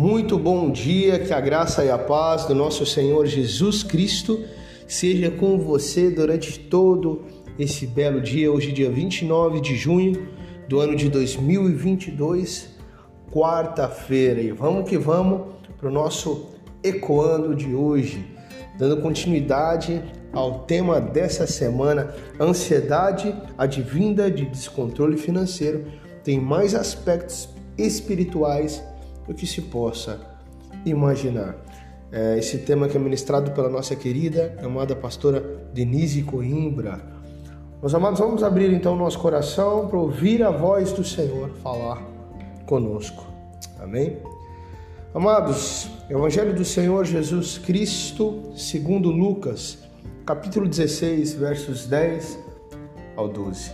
Muito bom dia, que a graça e a paz do nosso Senhor Jesus Cristo seja com você durante todo esse belo dia, hoje, dia 29 de junho do ano de 2022, quarta-feira. E vamos que vamos para o nosso Ecoando de hoje, dando continuidade ao tema dessa semana: ansiedade advinda de descontrole financeiro. Tem mais aspectos espirituais do que se possa imaginar. É, esse tema que é ministrado pela nossa querida, amada pastora Denise Coimbra. Meus amados, vamos abrir então nosso coração para ouvir a voz do Senhor falar conosco. Amém? Amados, Evangelho do Senhor Jesus Cristo, segundo Lucas, capítulo 16, versos 10 ao 12.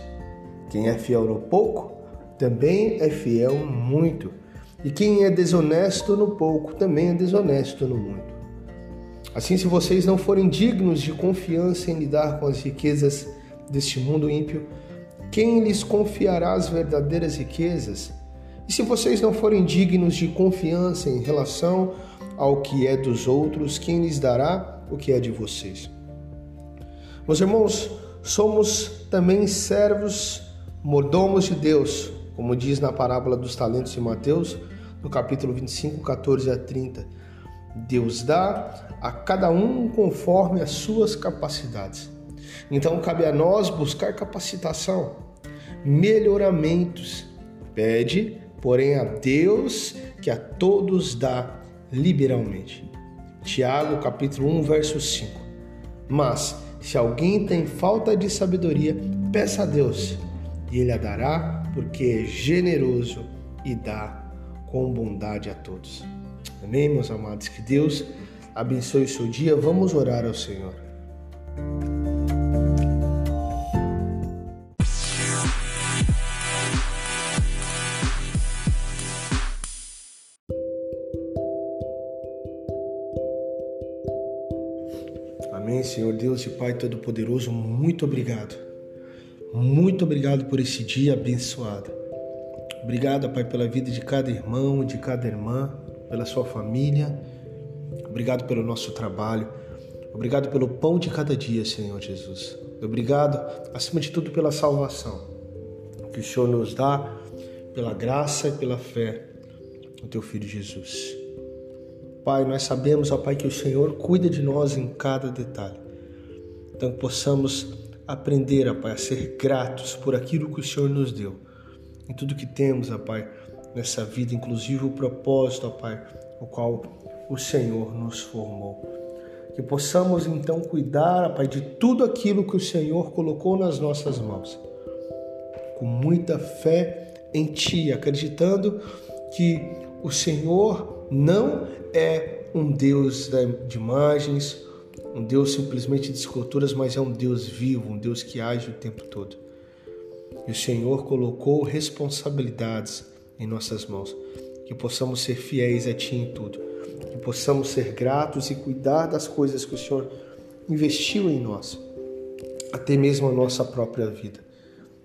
Quem é fiel no pouco, também é fiel muito. E quem é desonesto no pouco também é desonesto no muito. Assim, se vocês não forem dignos de confiança em lidar com as riquezas deste mundo ímpio, quem lhes confiará as verdadeiras riquezas? E se vocês não forem dignos de confiança em relação ao que é dos outros, quem lhes dará o que é de vocês? Meus irmãos, somos também servos, mordomos de Deus, como diz na parábola dos talentos de Mateus, no capítulo 25, 14 a 30. Deus dá a cada um conforme as suas capacidades. Então cabe a nós buscar capacitação, melhoramentos. Pede, porém, a Deus que a todos dá liberalmente. Tiago, capítulo 1, verso 5. Mas, se alguém tem falta de sabedoria, peça a Deus, e ele a dará, porque é generoso e dá com bondade a todos. Amém, meus amados? Que Deus abençoe o seu dia. Vamos orar ao Senhor. Amém, Senhor Deus e Pai Todo-Poderoso, muito obrigado. Muito obrigado por esse dia abençoado. Obrigado, Pai, pela vida de cada irmão, de cada irmã, pela sua família. Obrigado pelo nosso trabalho. Obrigado pelo pão de cada dia, Senhor Jesus. Obrigado, acima de tudo, pela salvação que o Senhor nos dá, pela graça e pela fé no Teu Filho Jesus. Pai, nós sabemos, ó Pai, que o Senhor cuida de nós em cada detalhe. Então possamos aprender, ó Pai, a ser gratos por aquilo que o Senhor nos deu em tudo que temos, ó Pai, nessa vida, inclusive o propósito, ó Pai, o qual o Senhor nos formou. Que possamos então cuidar, ó Pai, de tudo aquilo que o Senhor colocou nas nossas mãos, com muita fé em Ti, acreditando que o Senhor não é um Deus de imagens, um Deus simplesmente de esculturas, mas é um Deus vivo, um Deus que age o tempo todo. E o Senhor colocou responsabilidades em nossas mãos, que possamos ser fiéis a Ti em tudo, que possamos ser gratos e cuidar das coisas que o Senhor investiu em nós, até mesmo a nossa própria vida.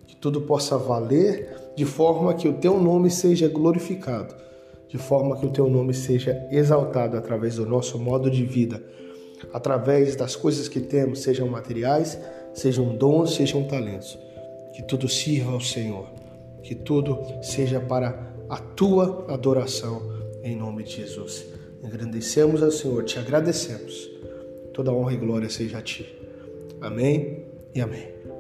Que tudo possa valer de forma que o Teu nome seja glorificado, de forma que o Teu nome seja exaltado através do nosso modo de vida, através das coisas que temos, sejam materiais, sejam dons, sejam talentos que tudo sirva ao Senhor, que tudo seja para a tua adoração, em nome de Jesus. Engrandecemos ao Senhor, te agradecemos. Toda honra e glória seja a ti. Amém e amém.